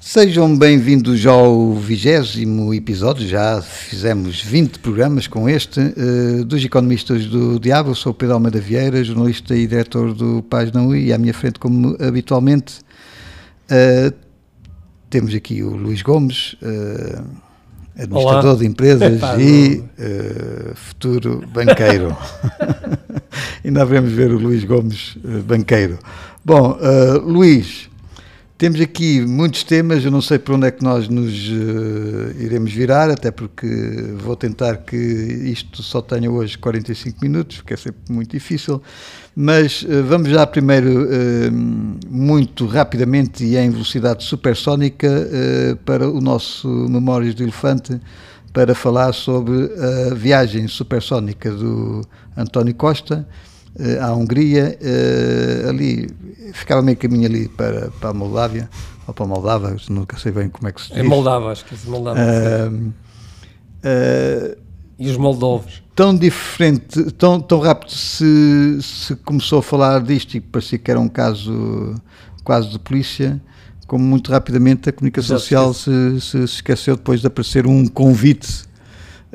Sejam bem-vindos ao vigésimo episódio, já fizemos 20 programas com este, uh, dos Economistas do Diabo. Eu sou Pedro Almeida Vieira, jornalista e diretor do Página UI, e à minha frente, como habitualmente, uh, temos aqui o Luís Gomes, uh, administrador Olá. de empresas Epá, e futuro banqueiro. Ainda devemos ver o Luís Gomes, banqueiro. Bom, Luís. Temos aqui muitos temas, eu não sei para onde é que nós nos uh, iremos virar, até porque vou tentar que isto só tenha hoje 45 minutos, que é sempre muito difícil, mas uh, vamos já primeiro, uh, muito rapidamente e em velocidade supersónica, para o nosso Memórias de Elefante, para falar sobre a viagem supersónica do António Costa à Hungria, ali ficava meio caminho ali para, para a Moldávia, ou para a Moldava, nunca sei bem como é que se diz. É Moldava, acho que é Moldava. Uh, uh, e os moldovos? Tão diferente, tão, tão rápido se, se começou a falar disto e parecia que era um caso quase de polícia, como muito rapidamente a comunicação social se, se, esqueceu depois de aparecer um convite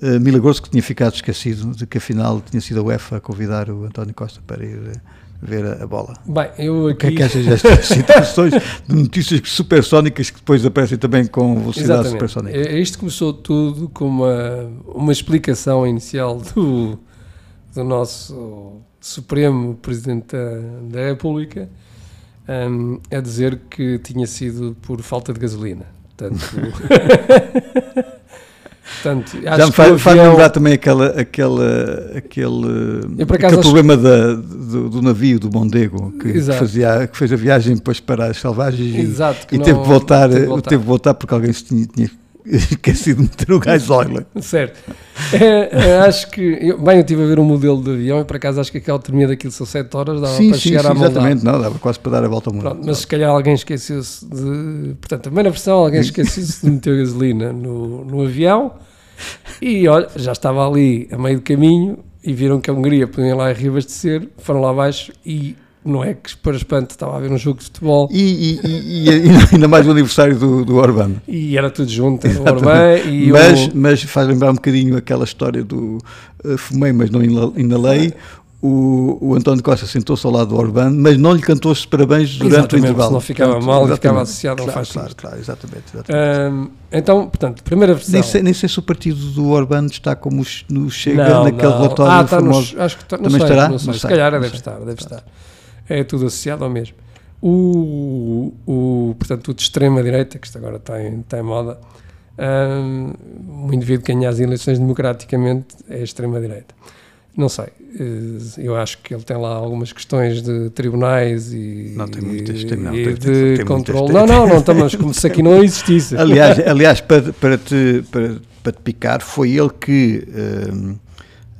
uh, milagroso que tinha ficado esquecido, de que afinal tinha sido a UEFA a convidar o António Costa para ir ver a, a bola. Bem, eu aqui... O que é que achas destas situações de notícias supersónicas que depois aparecem também com velocidade Exatamente. supersónica? É, isto começou tudo com uma, uma explicação inicial do, do nosso Supremo Presidente da, da República um, a dizer que tinha sido por falta de gasolina. Portanto... Portanto, Já me faz, faz avião... lembrar também aquela, aquela, aquele, aquele problema da, do, do, navio do Mondego que, que, fazia, que fez a viagem depois para as selvagens Exato, e, e teve, que voltar, teve, voltar. teve que voltar porque alguém se tinha, tinha esquecido de meter o gás óleo. Certo. É, é, acho que. Eu, bem, eu estive a ver um modelo de avião e por acaso acho que aquela termina daquilo são 7 horas, dava sim, para sim, chegar sim, à Exatamente, não, dava quase para dar a volta ao mundo. Pronto, mas se calhar alguém esqueceu-se de. Portanto, a primeira versão, alguém esqueceu-se de meter gasolina no, no avião e olha, já estava ali a meio do caminho e viram que a Hungria podia lá reabastecer, foram lá abaixo e não é que para espanto estava a ver um jogo de futebol. E, e, e, e ainda mais o aniversário do, do Orbán. E era tudo junto, o Orbán e mas, o... mas faz lembrar um bocadinho aquela história do uh, fumei, mas não inalei, o, o António Costa sentou-se ao lado do Orbán, mas não lhe cantou os parabéns durante exatamente, o intervalo. não ficava portanto, mal ficava associado claro, ao fascismo. Claro, claro, exatamente. exatamente. então, portanto, primeira versão. Nem sei, nem sei se o partido do Orbán está como no Chega não, naquele não. relatório ah, famoso. Nos, acho que está, não Também sei, estará? Não sei, se calhar deve estar, deve estar. É tudo associado ao mesmo. O, o, portanto, o de extrema-direita, que isto agora está em, está em moda, um, o indivíduo que ganha as eleições democraticamente é extrema-direita. Não sei. Eh, eu acho que ele tem lá algumas questões de tribunais e, não, tem muitas, tem, não, tem, de tem, controle. Não, não, não estamos como se aqui não existisse. Aliás, aliás para, para, te, para, para te picar, foi ele que uh,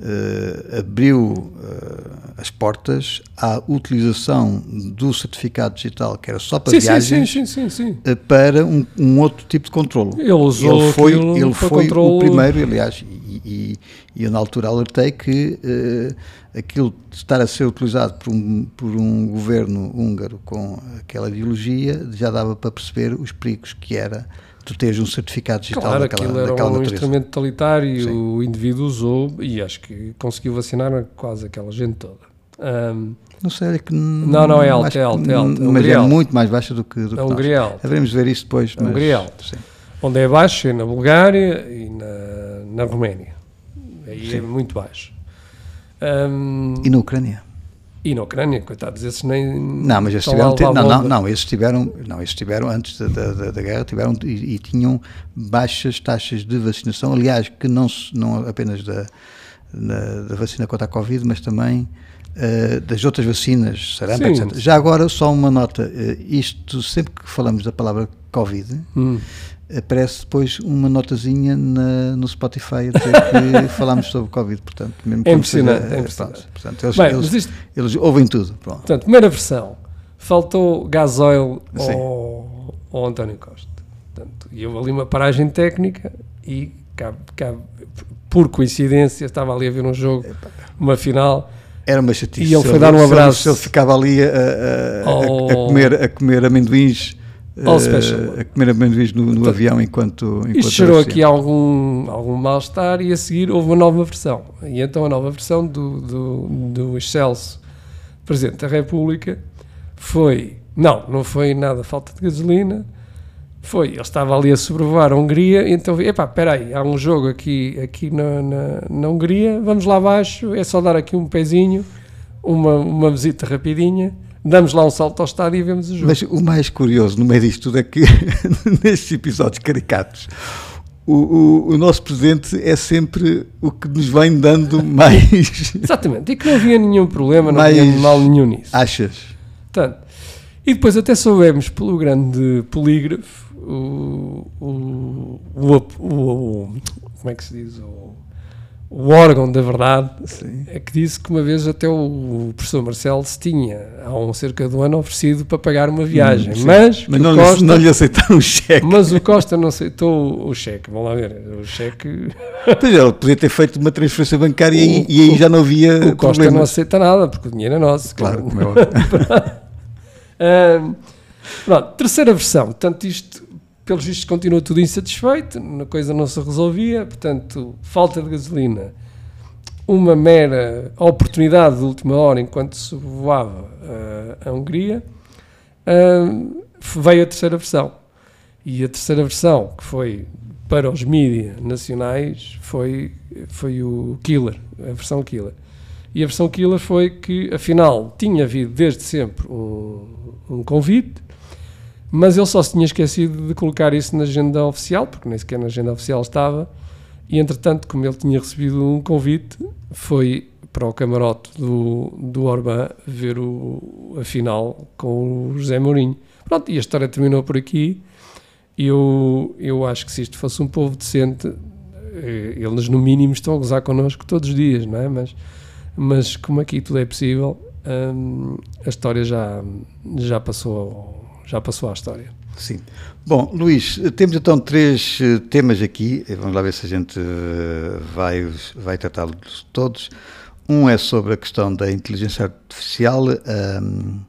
uh, abriu uh, as portas à utilização do certificado digital, que era só para sim, viagens, sim, sim, sim, para um, um, outro tipo de controle. Ele usou ele foi, ele foi o primeiro, aliás, e, e eu na altura alertei que uh, aquilo de estar a ser utilizado por um, por um governo húngaro com aquela ideologia já dava para perceber os perigos que era tu teres um certificado digital claro, daquela, aquilo era daquela um natureza. instrumento totalitário Sim. o indivíduo usou e acho que conseguiu vacinar quase aquela gente toda. Um, não sei, é que não, não é alto, é alto, é alto. É mas é muito mais baixa do que, do é Hungria nós. Haveremos ver isso depois. É Hungria alto. Sim. Onde é baixo é na Bulgária e na, na Roménia. Aí é Sim. é muito baixo. Um, e na Ucrânia? E na Ucrânia, coitados, esses nem. Não, mas esses tiveram. Te, não, não, não, esses tiveram. Não, esses tiveram, antes da, da, da guerra, tiveram e, e, tinham baixas taxas de vacinação. Aliás, que não, não apenas da, da, da vacina contra a Covid, mas também uh, das outras vacinas, sarampo, etc. Já agora, só uma nota: uh, isto, sempre que falamos da palavra Covid. Hum aparece depois uma notazinha na, no Spotify a dizer que falámos sobre Covid, portanto, mesmo é impressionante, seja, é impressionante. portanto, eles, Bem, eles, isto, eles, ouvem tudo. Pronto. Portanto, primeira versão, faltou gasóleo ao, ao António Costa. Portanto, e houve ali uma paragem técnica e cá, cá, por coincidência estava ali a ver um jogo, uma final. Era uma chatice. E ele foi dar um abraço. Se ele ficava ali a, a, a, a, comer, a comer amendoins All special. a comer amendoins no, no avião enquanto, enquanto Isto gerou aqui algum, algum mal-estar e a seguir houve uma nova versão. E então a nova versão do, do, do Excelso Presidente da República foi, não, não foi nada falta de gasolina, foi, ele estava ali a sobrevoar a Hungria, então, epá, espera aí, há um jogo aqui, aqui na, na, na, Hungria, vamos lá abaixo, é só dar aqui um pezinho, uma, uma visita rapidinha, damos lá um salto ao estádio e vemos o jogo. Mas o mais curioso no meio disto tudo é que, nestes episódios caricatos, o, o, o, nosso presidente é sempre o que nos vem dando mais. Exatamente, e que não havia nenhum problema, não havia mal nenhum nisso. Achas? Portanto, e depois até soubemos pelo grande polígrafo o, o, o, como é que se diz? O, o órgão da verdade Sim. é que disse que uma vez até o professor Marcelo se tinha, há um cerca de um ano, oferecido para pagar uma viagem. Hum, mas mas não, Costa, não lhe aceitaram o cheque. Mas o Costa não aceitou o cheque. Vamos lá ver. O cheque. Pois ele podia ter feito uma transferência bancária o, e, e, aí já não havia. O Costa problemas. não aceita nada, porque o dinheiro é nosso. Claro, como é um, Pronto, terceira versão. Portanto, isto pelos vistos continua tudo insatisfeito, a coisa não se resolvia, portanto, falta de gasolina, uma mera oportunidade de última hora enquanto se voava uh, a Hungria, uh, veio a terceira versão. E a terceira versão, que foi para os mídias nacionais, foi, foi o Killer, a versão Killer. E a versão Killer foi que, afinal, tinha havido desde sempre um, um convite mas ele só se tinha esquecido de colocar isso na agenda oficial, porque nem sequer na agenda oficial estava, e entretanto, como ele tinha recebido um convite, foi para o camarote do, do Orbán ver o, a final com o José Mourinho. Pronto, e a história terminou por aqui. Eu, eu acho que se isto fosse um povo decente, eh, eles no mínimo estão a gozar connosco todos os dias, não é? Mas, mas como aqui tudo é possível, hum, a história já, já passou já passou à história. Sim. Bom, Luís, temos então três eh, temas aqui, vamos lá ver se a gente eh, vai, vai tratá-los todos. Um é sobre a questão da inteligência artificial, um,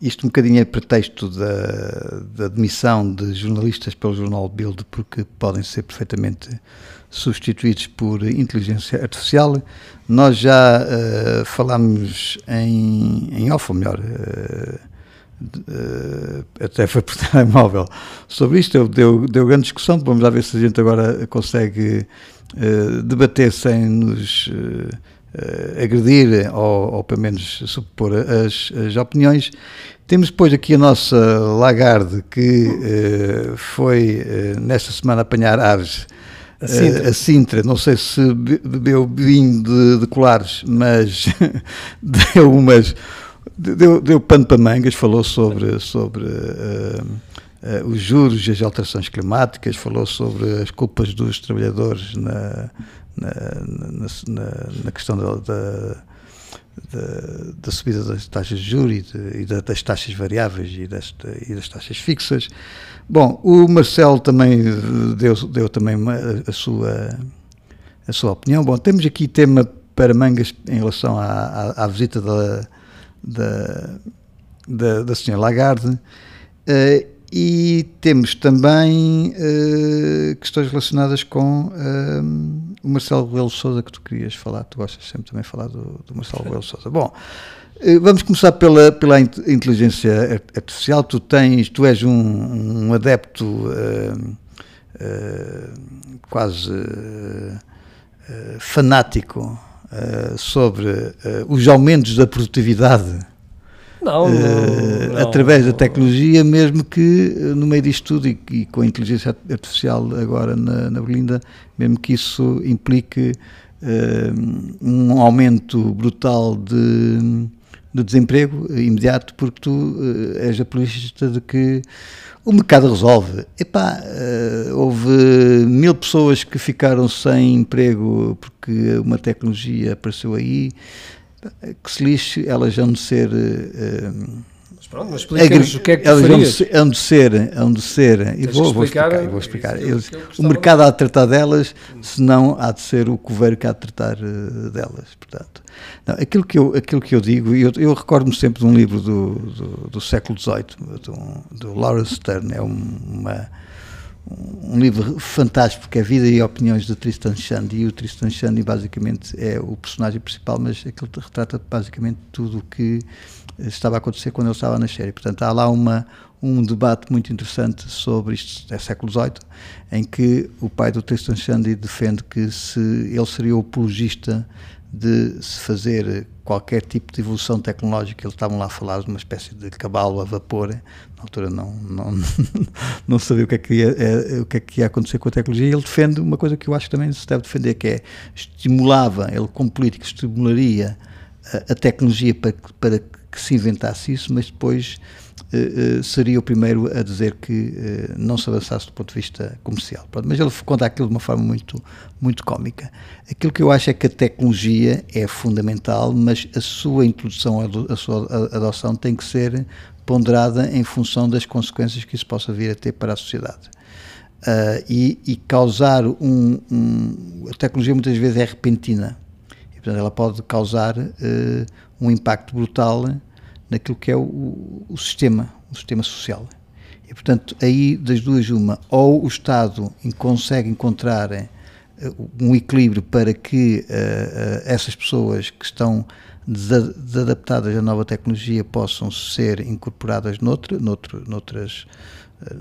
isto um bocadinho é pretexto da, da demissão de jornalistas pelo jornal Bild, porque podem ser perfeitamente substituídos por inteligência artificial. Nós já uh, falámos em, em off, ou melhor, uh, Uh, até foi por telemóvel sobre isto, deu, deu grande discussão, vamos lá ver se a gente agora consegue uh, debater sem nos uh, agredir ou, ou pelo menos supor as, as, opiniões. Temos depois aqui a nossa Lagarde que foi nesta semana apanhar aves a Sintra. a Sintra. não sei se bebeu vinho de, de colares, mas deu umas deu, deu pano para mangas, falou sobre, sobre uh, uh, os juros e as alterações climáticas, falou sobre as culpas dos trabalhadores na, na, na, na questão da, da, da, da, subida das taxas de juros e, de, e das taxas variáveis e, desta, e das taxas fixas. Bom, o Marcelo também deu, deu também uma, a, sua, a sua opinião. Bom, temos aqui tema para mangas em relação à, à, à visita da da, da, da senhora Lagarde. Uh, e temos também uh, questões relacionadas com uh, o Marcelo Rebelo Souza que tu querias falar, tu gostas sempre também de falar do, do Marcelo Rebelo Souza. Bom, uh, vamos começar pela, pela inteligência artificial, tu tens, tu és um, um adepto quase fanático uh, sobre uh, os aumentos da produtividade não, não, através da tecnologia, mesmo que no meio disto tudo e, e com a inteligência artificial agora na, na Berlinda, mesmo que isso implique um aumento brutal de, de desemprego imediato, porque tu és apologista de que o mercado resolve. Epá, uh, houve mil pessoas que ficaram sem emprego porque uma tecnologia apareceu aí. Que se lixe, elas vão ser. Uh, Pronto, mas explica-nos o que é que farias. Hão de ser, hão de ser, e vou, vou explicar, vou explicar. Eu, o mercado há de tratar delas, senão há de ser o coveiro que há de tratar uh, delas, portanto. Não, aquilo, que eu, aquilo que eu digo, eu, eu recordo-me sempre de um livro do, do, do século XVIII, do, do Laura Stern, é uma um livro fantástico que é a vida e opiniões de Tristan Shandy e o Tristan Shandy basicamente é o personagem principal mas aquilo retrata basicamente tudo o que estava a acontecer quando ele estava a nascer. E portanto há lá uma um debate muito interessante sobre isto é século XVIII em que o pai do Tristan Shandy defende que se ele seria o apologista de se fazer qualquer tipo de evolução tecnológica, eles estavam lá a falar de uma espécie de cavalo a vapor, na altura não, não, não sabia o que, é que ia, é, o que é que ia acontecer com a tecnologia, e ele defende uma coisa que eu acho que também se deve defender, que é, estimulava, ele como político estimularia a, tecnologia para, para que se inventasse isso, mas depois uh, seria o primeiro a dizer que uh, não se avançasse do ponto de vista comercial. Pronto, mas ele conta aquilo de uma forma muito, muito cómica. Aquilo que eu acho é que a tecnologia é fundamental, mas a sua introdução, a sua adoção tem que ser ponderada em função das consequências que isso possa vir a ter para a sociedade. Uh, e, e, causar um, um, A tecnologia muitas vezes é repentina. Portanto, ela pode causar uh, um impacto brutal naquilo que é o, o sistema, o sistema social. E, portanto, aí das duas, uma, ou o Estado consegue encontrar uh, um equilíbrio para que uh, uh, essas pessoas que estão desadaptadas à nova tecnologia possam ser incorporadas noutro, noutro, noutras,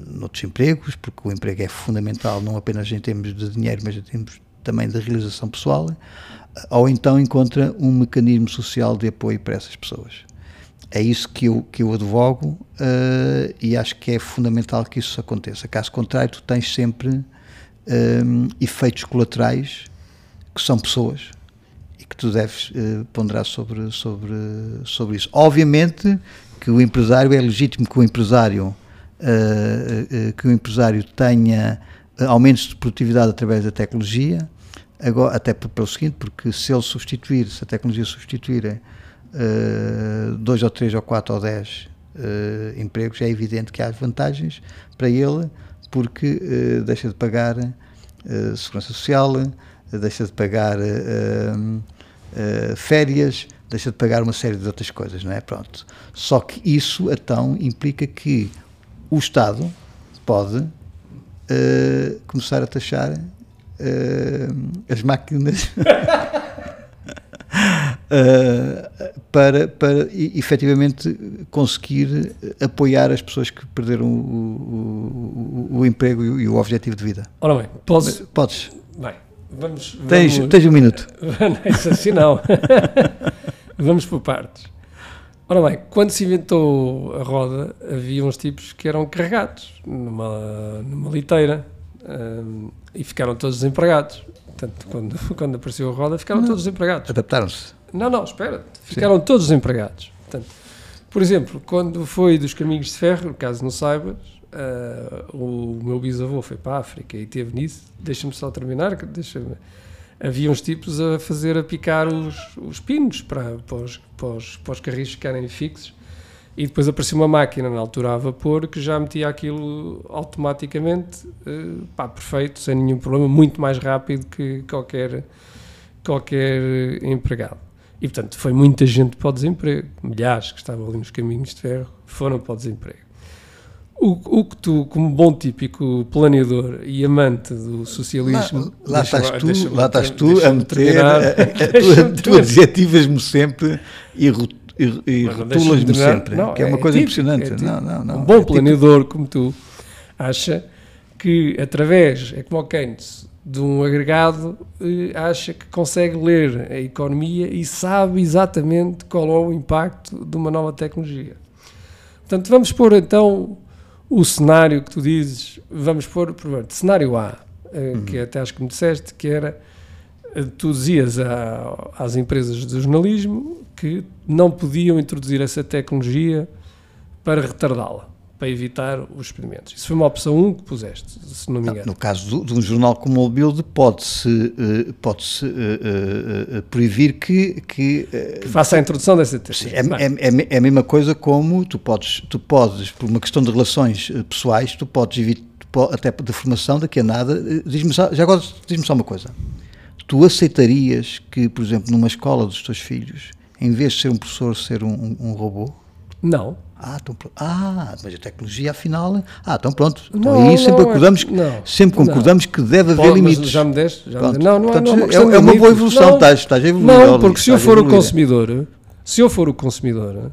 noutros empregos, porque o emprego é fundamental não apenas em termos de dinheiro, mas em termos também de realização pessoal, ou então encontra um mecanismo social de apoio para essas pessoas é isso que eu, que eu advogo uh, e acho que é fundamental que isso aconteça. Caso contrário, tu tens sempre um, ehm, efeitos colaterais que são pessoas e que tu deves uh, ponderar sobre, sobre, sobre isso. Obviamente que o empresário, é legítimo que o empresário, uh, que o empresário tenha aumentos de produtividade através da tecnologia, agora, até pelo seguinte, porque se ele substituir, se a tecnologia substituir uh, dois ou três ou quatro ou dez uh, empregos, é evidente que há vantagens para ele, porque uh, deixa de pagar segurança social, deixa de pagar férias, deixa de pagar uma série de outras coisas, não é? Pronto. Só que isso, então, implica que o Estado pode começar a taxar as máquinas uh, para, para efetivamente conseguir apoiar as pessoas que perderam o, o, o emprego e o, e o, objetivo de vida. Ora bem, podes. Podes. Bem, vamos. Tens, vamos... tens um minuto. não assim, não. vamos por partes. Ora bem, quando se inventou a roda, havia uns tipos que eram carregados numa, numa liteira um, e ficaram todos desempregados. Portanto, quando, quando apareceu a roda, ficaram não, todos desempregados. Adaptaram-se. Não, não, espera. Ficaram Sim. todos desempregados. Portanto, por exemplo, quando foi dos caminhos de ferro, caso não saibas, uh, o meu bisavô foi para a África e teve nisso. Deixa-me só terminar. Deixa havia uns tipos a fazer, a picar os, os pinos para, para, os, para, os, para os carris ficarem fixos. E depois apareceu uma máquina na altura a vapor que já metia aquilo automaticamente, uh, pá, perfeito, sem nenhum problema, muito mais rápido que qualquer, qualquer empregado. E portanto foi muita gente para o desemprego, milhares que estavam ali nos caminhos de ferro foram para o desemprego. O, o que tu, como bom típico planeador e amante do socialismo. Lá, lá estás tu, lá estás tu a meter. A, a, a, tu, tu adjetivas-me sempre e e, rotulas-me sempre, não, que é, é uma coisa tipo, impressionante. É tipo, não, não, não, um bom é planeador tipo... como tu acha que através, é como o Keynes, de um agregado, eh, acha que consegue ler a economia e sabe exatamente qual é o impacto de uma nova tecnologia. Portanto, vamos pôr então o cenário que tu dizes, vamos pôr, primeiro, cenário A, eh, uhum. que até acho que me disseste, que era, eh, tu dizias a, às empresas de jornalismo que não podiam introduzir essa tecnologia para retardá-la. para evitar os experimentos. Isso foi uma opção 1 que puseste, se não me engano. No caso de um jornal como o Build, pode-se eh, pode -se, uh, uh, uh, proibir que... Que, que, faça a introdução dessa tese. É, é, é, é, a mesma coisa como tu podes, tu podes, por uma questão de relações pessoais, tu podes evitar, até de formação, daqui a nada, diz já agora diz-me só uma coisa. Tu aceitarias que, por exemplo, numa escola dos teus filhos, em vez de ser um professor, ser um, um, um robô? Não. Ah, então, ah, mas a tecnologia afinal. Ah, então pronto. Então não, aí sempre, concordamos, é, sempre concordamos que deve haver limites. Já me deste? Já me. Não, não, Portanto, não, é, é, uma boa evolução, estás, estás a evoluir. Não, porque se eu for o consumidor, se eu for o consumidor,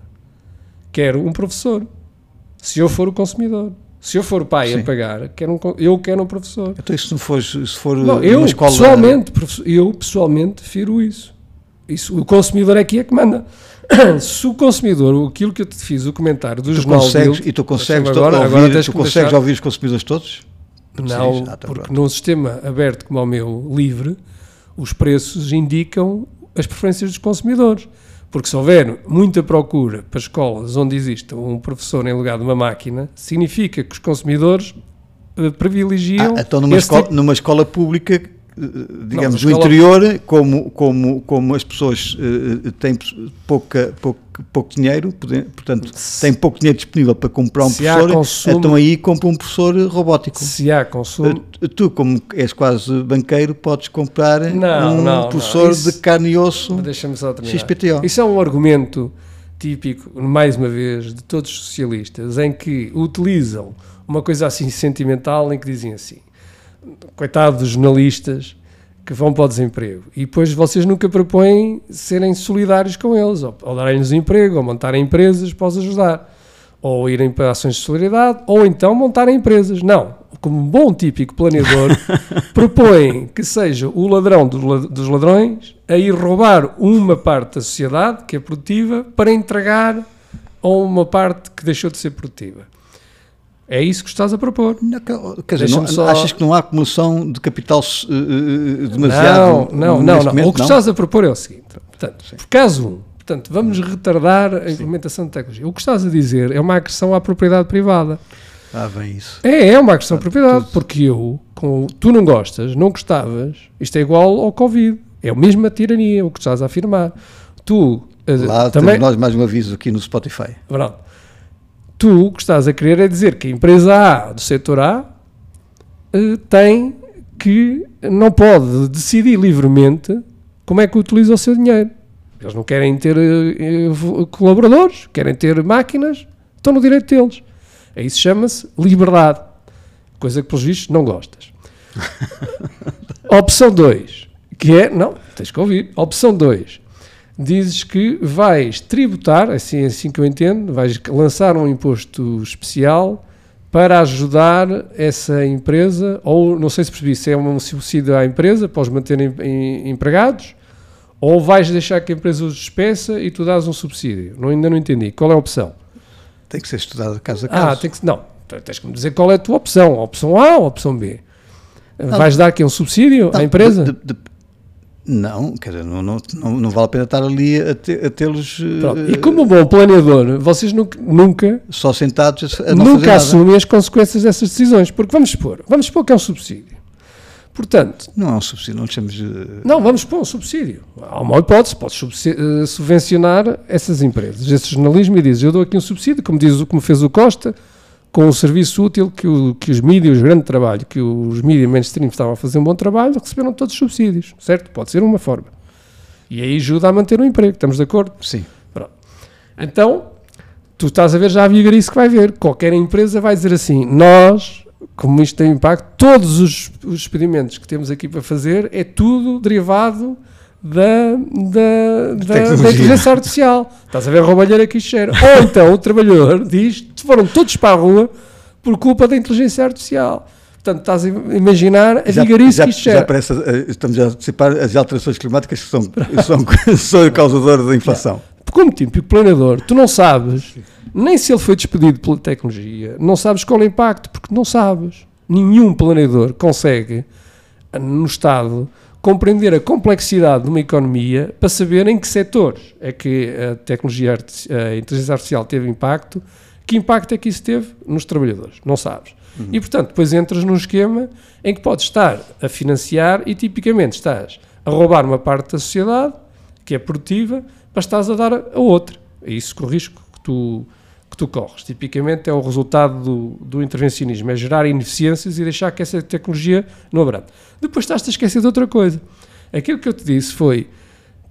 quero um professor. Se eu for o consumidor. Se eu for o pai Sim. a pagar, quero um, eu quero um professor. Então, se não for, se for não, eu, uma escola... Pessoalmente, eu pessoalmente prefiro isso. Isso. O consumidor é que é que manda. se o consumidor, aquilo que eu te fiz, o comentário do tu jornal consegues, E tu consegues, agora, ouvir, agora tu consegues deixar... ouvir os consumidores todos? Não, ah, tá porque pronto. num sistema aberto como o meu, livre, os preços indicam as preferências dos consumidores. Porque se houver muita procura para escolas onde exista um professor em lugar de uma máquina, significa que os consumidores uh, privilegiam. Ah, então, numa, escola, tipo... numa escola pública digamos, não, do interior, como, como, como as pessoas uh, têm pouca, pouco, pouco dinheiro, portanto, têm pouco dinheiro disponível para comprar um se professor, consumo, então aí compra um professor robótico. Se há consumo... Uh, tu, como és quase banqueiro, podes comprar não, um não, professor isso, de carne e osso XPTO. Isso é um argumento típico, mais uma vez, de todos os socialistas, em que utilizam uma coisa assim sentimental, em que dizem assim coitado dos jornalistas que vão para o desemprego. E depois vocês nunca propõem serem solidários com eles, ou, ou darem-lhes emprego, ou montarem empresas para os ajudar, ou irem para ações de solidariedade, ou então montarem empresas. Não. Como um bom típico planeador, propõem que seja o ladrão dos ladrões a ir roubar uma parte da sociedade, que é produtiva, para entregar a uma parte que deixou de ser produtiva. É isso que estás a propor. Não, quer dizer, não, só... achas que não há acumulação de capital uh, demasiado? Não, não, não, não. O que estás a propor é o seguinte: portanto, por caso 1, um, portanto, vamos retardar a implementação Sim. de tecnologia. O que estás a dizer é uma agressão à propriedade privada. Ah, bem isso. É, é uma agressão à propriedade, tudo. porque eu, com, tu não gostas, não gostavas, isto é igual ao Covid. É a mesma tirania, o que estás a afirmar. Tu. Lá também, nós mais um aviso aqui no Spotify. Pronto tu o que estás a querer é dizer que a empresa A do setor A uh, tem que não pode decidir livremente como é que utiliza o seu dinheiro. Eles não querem ter uh, colaboradores, querem ter máquinas, estão no direito deles. Aí se chama-se liberdade, coisa que pelos vistos não gostas. Opção 2, que é, não, tens que ouvir. Opção 2, dizes que vais tributar, assim, é assim que eu entendo, vais lançar um imposto especial para ajudar essa empresa, ou não sei se percebi, se é um subsídio à empresa para os manterem empregados, ou vais deixar que a empresa os despeça e tu dás um subsídio. Não, ainda não entendi. Qual é a opção? Tem que ser estudado caso a caso. Ah, tem que, não. Tens que me dizer qual é a tua opção. A opção A ou a opção B? Não, vais dar aqui um subsídio não, à empresa? De, de, não, quer dizer, não, não, não, vale a pena estar ali a, te, a tê-los. Uh, e como bom planeador, vocês nunca. nunca só sentados a não Nunca assumem as consequências dessas decisões, porque vamos supor, vamos supor que é um subsídio. Portanto. Não é um subsídio, não chamamos. Uh... Não, vamos pôr um subsídio. Há uma hipótese, podes uh, subvencionar essas empresas, esse jornalismo, e dizes: eu dou aqui um subsídio, como, diz, como fez o Costa com o serviço útil que, o, que os mídias, o grande trabalho, que os mídias mainstream estavam a fazer um bom trabalho, receberam todos os subsídios, certo? Pode ser uma forma. E aí ajuda a manter o emprego, estamos de acordo? Sim. Pronto. Então, tu estás a ver já a vigarice que vai ver. Qualquer empresa vai dizer assim, nós, como isto tem impacto, todos os, os experimentos que temos aqui para fazer é tudo derivado da, da, da, da, inteligência artificial. Estás a ver a roubalheira que gera. Ou então o trabalhador diz: foram todos para a rua por culpa da inteligência artificial. Portanto, estás a imaginar a vigarice que isto. Já parece, eh, estamos a antecipar as alterações climáticas que são, são, são causadoras da inflação. Como típico planador, tu não sabes nem se ele foi despedido pela tecnologia, não sabes qual é o impacto, porque não sabes. Nenhum planador consegue, no Estado, compreender a complexidade de uma economia para saber em que setores é que a tecnologia, a inteligência artificial teve impacto, Que impacto é que isso teve nos trabalhadores? Não sabes. Uhum. E, portanto, depois entras num esquema em que podes estar a financiar e, tipicamente, estás a roubar uma parte da sociedade, que é produtiva, para estás a dar a outra. É isso que o risco que tu, que tu corres. Tipicamente é o resultado do, do intervencionismo, é gerar ineficiências e deixar que essa tecnologia não abrande. Depois estás-te a esquecer de outra coisa. Aquilo que eu te disse foi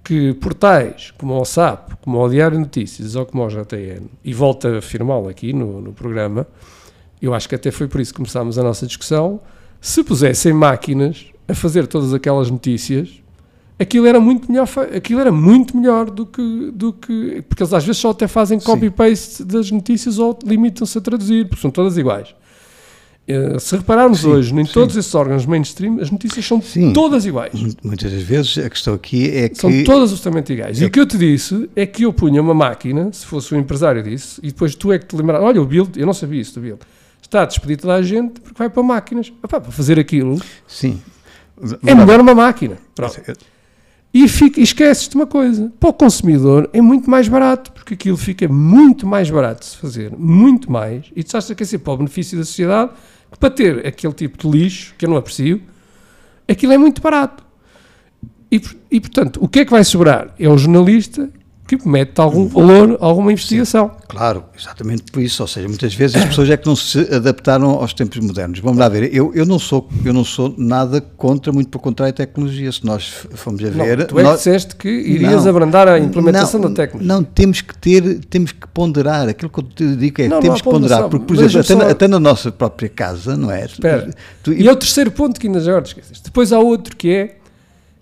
que portais como o SAP, como o Diário Notícias ou como o JTN, e volto a afirmá-lo aqui no, no programa, eu acho que até foi por isso que começámos a nossa discussão, se pusessem máquinas a fazer todas aquelas notícias, aquilo era muito melhor, aquilo era muito melhor do que, do que porque eles às vezes só até fazem copy-paste das notícias ou limitam-se a traduzir, porque são todas iguais. Uh, se repararmos sim, hoje em sim. todos esses órgãos mainstream, as notícias são sim. todas iguais. Muitas das vezes a questão aqui é que. São todas absolutamente iguais. É... E o que eu te disse é que eu punha uma máquina, se fosse um empresário disso, e depois tu é que te lembrar, olha, o Bill, eu não sabia isso do Bill, está a despedir toda a gente porque vai para máquinas. Opa, para fazer aquilo. Sim. É melhor uma máquina. Pronto. E, fica, esqueces de uma coisa: para o consumidor é muito mais barato, porque aquilo fica muito mais barato de se fazer, muito mais, e tu estás a aquecer para o benefício da sociedade, para ter aquele tipo de lixo, que eu não aprecio, aquilo é muito barato. E, e portanto, o que é que vai sobrar? É o jornalista que mete algum valor, alguma investigação. Sim, claro, exatamente por isso. Ou seja, muitas vezes as pessoas é que não se adaptaram aos tempos modernos. Vamos lá ver, eu, eu, não, sou, eu não sou nada contra, muito pelo contrário, a tecnologia. Se nós formos a ver. Não, tu é nós, que disseste que irias não, abrandar a implementação não, da tecnologia. Não, temos que ter, temos que ponderar. Aquilo que eu te digo é, não, temos que ponderar. Porque, por exemplo, até, só... até, na nossa própria casa, não é? Espera. Tu, e é o terceiro ponto que ainda já esqueceste. Depois há outro que é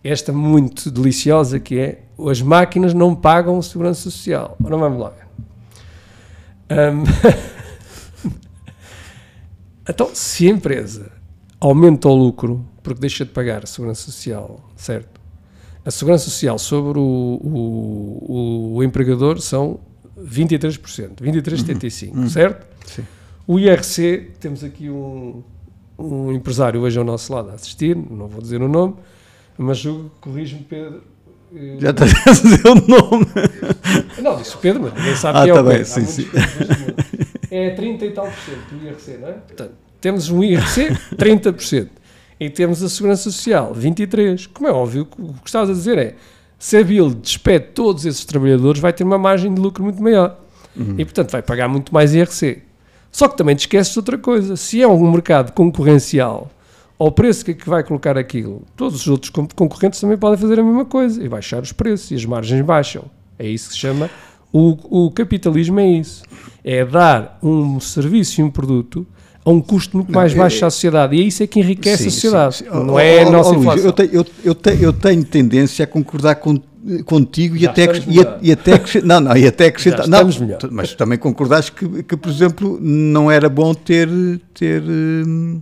esta muito deliciosa que é as máquinas não pagam segurança social. Ora, vamos lá. Um, então, se a empresa aumenta o lucro porque deixa de pagar a segurança social, certo? A segurança social sobre o, o, o empregador são 23%, 23,75%, uhum. certo? Sim. O IRC, temos aqui um, um empresário hoje ao nosso lado a assistir, não vou dizer o nome, mas corrijo-me, Pedro, já está a dizer o nome. Não, disse o Pedro, mas ninguém sabe ah, quem é tá o Pedro. Sim, sim. É 30 e tal por cento do IRC, não é? Portanto, temos um IRC 30% e temos a Segurança Social 23%. Como é óbvio, o que estás a dizer é se a Bill despede todos esses trabalhadores, vai ter uma margem de lucro muito maior. Uhum. E, portanto, vai pagar muito mais IRC. Só que também te esqueces de outra coisa. Se é um mercado concorrencial ao preço que, é que vai colocar aquilo, todos os outros concorrentes também podem fazer a mesma coisa e baixar os preços e as margens baixam. É isso que se chama. O, o capitalismo é isso. É dar um serviço e um produto a um custo muito mais baixo é, à sociedade. E é isso é que enriquece sim, a sociedade. Sim, sim. Não é a nossa oh, inflação. Eu tenho, eu, eu, tenho, eu tenho tendência a concordar com, contigo e até, e, e, até não, não, e até acrescentar. Não, mas também concordaste que, que, por exemplo, não era bom ter. ter hum,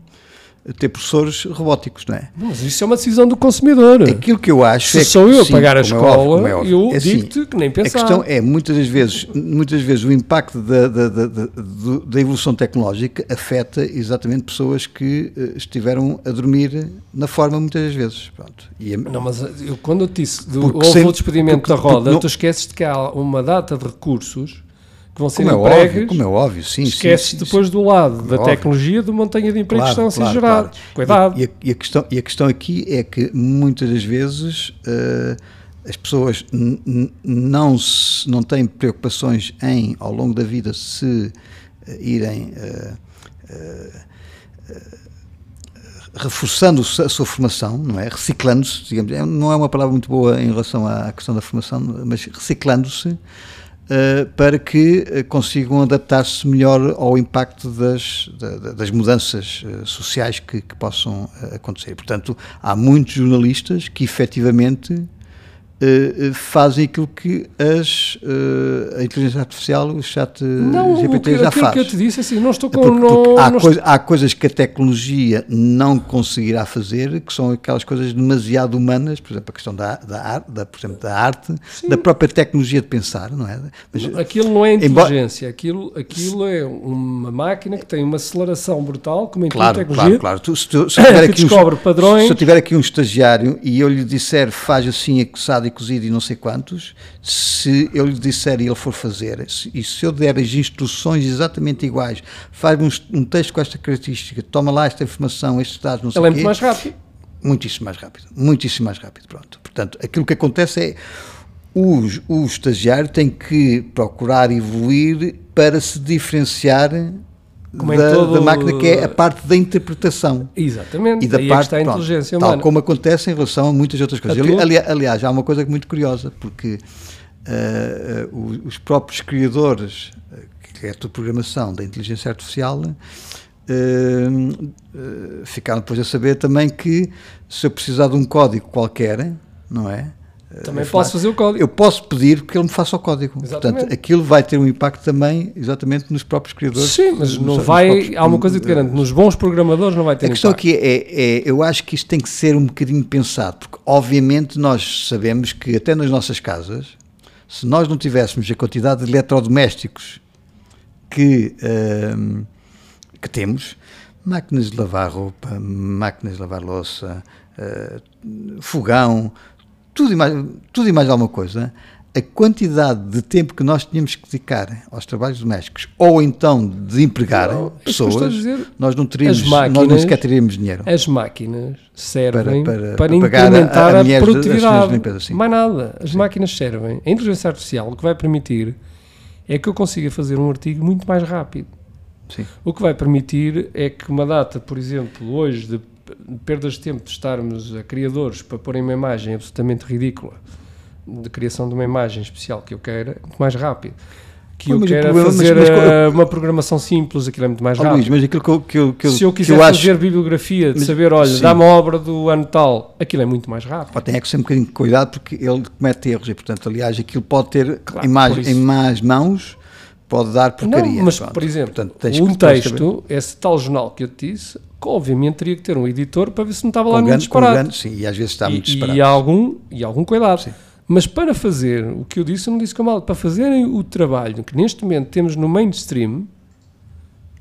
ter professores robóticos, não é? Mas isso é uma decisão do consumidor. Aquilo que eu acho Se é sou eu a pagar a é escola, é óbvio, eu é assim, digo-te que nem pensar. A questão é, muitas das vezes, muitas vezes o impacto da, da, da, da evolução tecnológica afeta exatamente pessoas que uh, estiveram a dormir na forma muitas das vezes. Pronto. E não, mas eu, quando eu te disse, do, houve sem, o despedimento porque, da roda, não, tu esqueces de que há uma data de recursos que vão ser como. É óbvio, como é óbvio, sim. Esquece depois sim. do lado como da é tecnologia de montanha de empregos claro, que estão a ser gerados. Cuidado. E, e, a, e, a, questão, e a questão aqui é que muitas das vezes uh, as pessoas não, se, não têm preocupações em, ao longo da vida, se uh, irem. Uh, reforçando a sua formação, não é? Reciclando-se, digamos, é, não é uma palavra muito boa em relação à questão da formação, mas reciclando-se, para que uh, consigam adaptar-se melhor ao impacto das, da, das mudanças uh, sociais que, que possam acontecer. Portanto, há muitos jornalistas que efetivamente Uh, fazem aquilo que as, uh, a inteligência artificial, o chat não, GPT que, já faz. que eu te disse, assim, não estou com... Porque, porque não, há, não coisa, há, coisas que a tecnologia não conseguirá fazer, que são aquelas coisas demasiado humanas, por exemplo, a questão da, da, da, por exemplo, da arte, Sim. da própria tecnologia de pensar, não é? Mas, aquilo não é inteligência, embora, aquilo, aquilo é uma máquina que tem uma aceleração brutal, como em claro, tecnologia, claro, claro. Se, se, se, eu que descobre um, padrões... Se eu tiver aqui um estagiário e eu lhe disser faz assim, assado e cozido e não sei quantos, se eu lhe disser e ele for fazer, e se eu der as instruções exatamente iguais, faz um, um texto com esta característica, toma lá esta informação, estes dados, não sei Ele é muito mais rápido. Muitíssimo mais rápido, muitíssimo mais rápido, pronto. Portanto, aquilo que acontece é os, o estagiário tem que procurar evoluir para se diferenciar da, todo... da, máquina, que é a parte da interpretação. Exatamente, e da Aí parte, é está a pronto, inteligência humana. Tal como acontece em relação a muitas outras coisas. Ali, ali, aliás, há uma coisa muito curiosa, porque uh, uh, os próprios criadores, que é a programação da inteligência artificial, ficaram depois a saber também que se eu precisar de um código qualquer, não é? Também posso fazer o código. Eu posso pedir que ele me faça o código. Exatamente. Portanto, aquilo vai ter um impacto também, exatamente, nos próprios criadores. Sim, mas não nos, vai. Nos há uma coisa que te garanto: nos bons programadores não vai ter A questão impacto. aqui é, é, eu acho que isto tem que ser um bocadinho pensado, porque, obviamente, nós sabemos que até nas nossas casas, se nós não tivéssemos a quantidade de eletrodomésticos que, hum, que temos, máquinas de lavar roupa, máquinas de lavar louça, uh, fogão, tudo e mais, tudo e mais alguma coisa, a quantidade de tempo que nós tínhamos que dedicar aos trabalhos domésticos ou então de empregar não, pessoas, nós não teríamos, máquinas, nós não sequer teríamos dinheiro. As máquinas servem para, para, para, para incrementar a, a, a, produtividade. Limpeza, Mais nada. As sim. máquinas servem. A inteligência artificial o que vai permitir é que eu consiga fazer um artigo muito mais rápido. Sim. O que vai permitir é que uma data, por exemplo, hoje de perdas de tempo de estarmos a criadores para porem uma imagem absolutamente ridícula de criação de uma imagem especial que eu queira, muito mais rápido. Que eu quero fazer mas, mas, eh, uma programação simples, aquilo é muito mais rápido. Luís, mas aquilo que eu, que eu, que Se eu quiser eu fazer acho... bibliografia, de mas, saber, olha, dá uma obra do ano tal, aquilo é muito mais rápido. Pá, tem é que ser um bocadinho de cuidado porque ele comete erros e, portanto, aliás, aquilo pode ter claro, em más mãos pode dar porcaria. Não, mas, pronto. por exemplo, Portanto, um texto, esse tal jornal que eu te disse, obviamente teria que ter um editor para ver se não estava com lá no disparate. Grande, sim, e às vezes está muito disparado. E, algum, e algum cuidado. Sim. Mas para fazer o que eu disse, eu não disse que é mal, para fazerem o trabalho que neste momento temos no mainstream,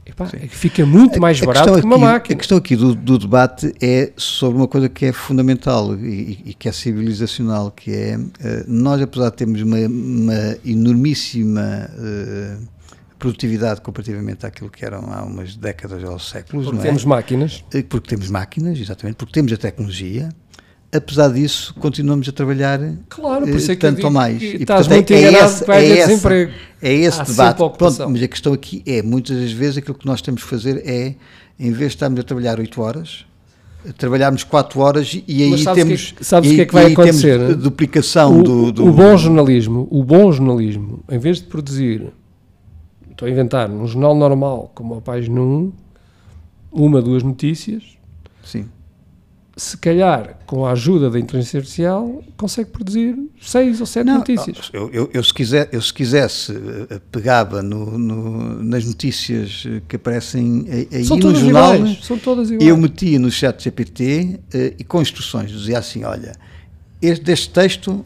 epá, fica muito mais a, barato a que uma aqui, máquina. A questão aqui do, do, debate é sobre uma coisa que é fundamental e, e que é civilizacional, que é, uh, nós apesar de termos uma, uma enormíssima... Uh, produtividade comparativamente àquilo que eram há umas décadas ou séculos. Porque é? temos máquinas. Eh, porque temos máquinas, exatamente, porque temos a tecnologia. Apesar disso, continuamos a trabalhar claro, por isso é tanto ou mais. E, estás portanto, muito é, enganado esse, vai é esse, desemprego. É esse Há debate. Pronto, mas a questão aqui é, muitas das vezes, aquilo que nós temos que fazer é, em vez de estarmos a trabalhar 8 horas, trabalharmos 4 horas e aí temos que, sabes o que é que vai acontecer? duplicação o, do, do, o bom jornalismo o bom jornalismo em vez de produzir estou a inventar, num jornal normal, como a página 1, uma, duas notícias. Sim. Se calhar, com a ajuda da inteligência artificial, consegue produzir seis ou sete Não, notícias. Eu, eu, eu, se quiser, eu, se quisesse, eh, pegava no, no, nas notícias que aparecem aí são no jornal. Iguais, são todas iguais. Eu metia no chat GPT uh, e com instruções, dizia assim: olha, este, deste texto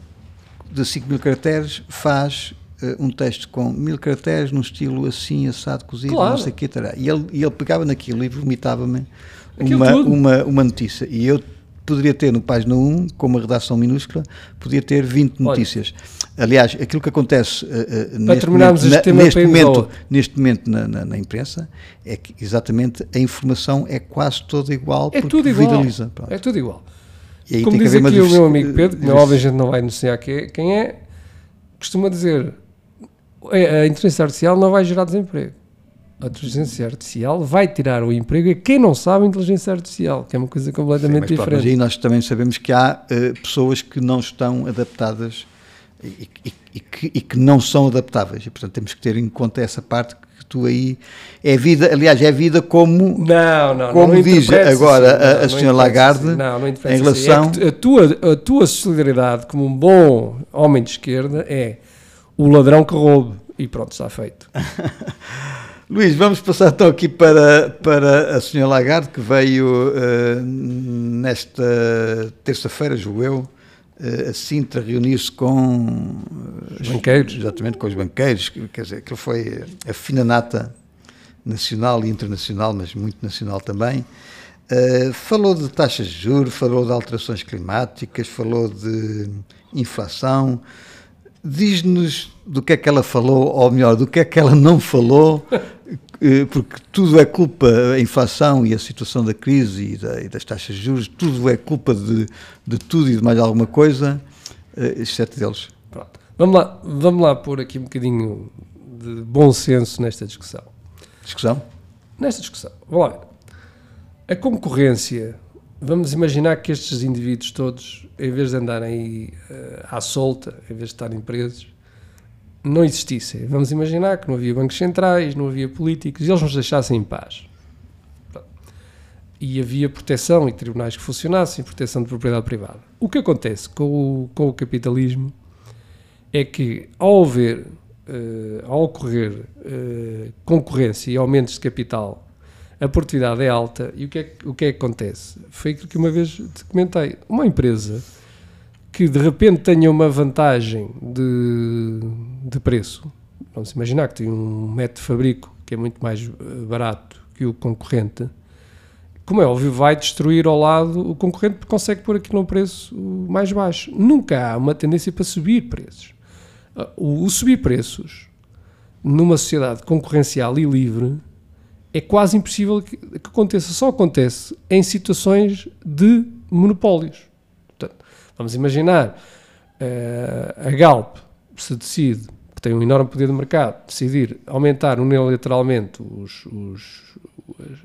de 5 mil caracteres faz um texto com mil caracteres, num estilo assim, assado, cozido, claro. não sei o que, tará. E ele, e ele pegava naquilo e vomitava-me uma, uma, uma notícia. E eu poderia ter no página 1, com uma redação minúscula, podia ter 20 notícias. Olha, Aliás, aquilo que acontece uh, uh, neste, momento, na, neste, momento, neste momento na, na, na, imprensa é que exatamente a informação é quase toda igual é porque tudo igual. É tudo igual. Como diz aqui o meu amigo Pedro, que óbvio a gente não vai anunciar quem é, costuma dizer a inteligência artificial não vai gerar desemprego. A inteligência artificial vai tirar o emprego a quem não sabe inteligência artificial, que é uma coisa completamente Sim, mas, diferente. Mas aí nós também sabemos que há uh, pessoas que não estão adaptadas e, e, e, que, e, que, não são adaptáveis. E, portanto, temos que ter em conta essa parte que tu aí. É vida, aliás, é vida como. Não, não, como não diz agora assim, a, a senhora Lagarde. Não, não em relação. Assim. É a, tua, a tua solidariedade como um bom homem de esquerda é o ladrão que roube. E pronto, está feito. Luís, vamos passar então aqui para, para a senhora Lagarde, que veio uh, nesta terça-feira, julgo eu, uh, a Sintra reunir-se com os banqueiros. Exatamente, com os banqueiros. Quer dizer, aquilo foi a fina nata nacional e internacional, mas muito nacional também. Uh, falou de taxas de juros, falou de alterações climáticas, falou de inflação. Diz-nos do que é que ela falou, ou melhor, do que é que ela não falou, uh, porque tudo é culpa, a inflação e a situação da crise e, da, e das taxas de juros, tudo é culpa de, de tudo e de mais alguma coisa, uh, exceto deles. Pronto. Vamos lá, vamos lá pôr aqui um bocadinho de bom senso nesta discussão. Discussão? Nesta discussão. Vamos lá. A concorrência, vamos imaginar que estes indivíduos todos, em vez de andarem aí uh, à solta, em vez de estarem presos, não existissem. Vamos imaginar que não havia bancos centrais, não havia políticos, e eles nos deixassem em paz. E havia proteção e tribunais que funcionassem, proteção de propriedade privada. O que acontece com o, com o capitalismo é que, ao haver, uh, ao ocorrer uh, concorrência e aumentos de capital a produtividade é alta e o que é, o que, é que acontece? Foi aquilo que uma vez te comentei. Uma empresa que de repente tenha uma vantagem de, de preço, vamos imaginar que tem um método de fabrico que é muito mais eh, barato que o concorrente, como é óbvio, vai destruir ao lado o concorrente porque consegue pôr aquilo um preço mais baixo. Nunca há uma tendência para subir preços. Ah, o, o subir preços numa sociedade concorrencial e livre é quase impossível que, que, aconteça. Só acontece em situações de monopólios. Portanto, vamos imaginar uh, a Galp se decide, que tem um enorme poder de mercado, decidir aumentar unilateralmente os, os,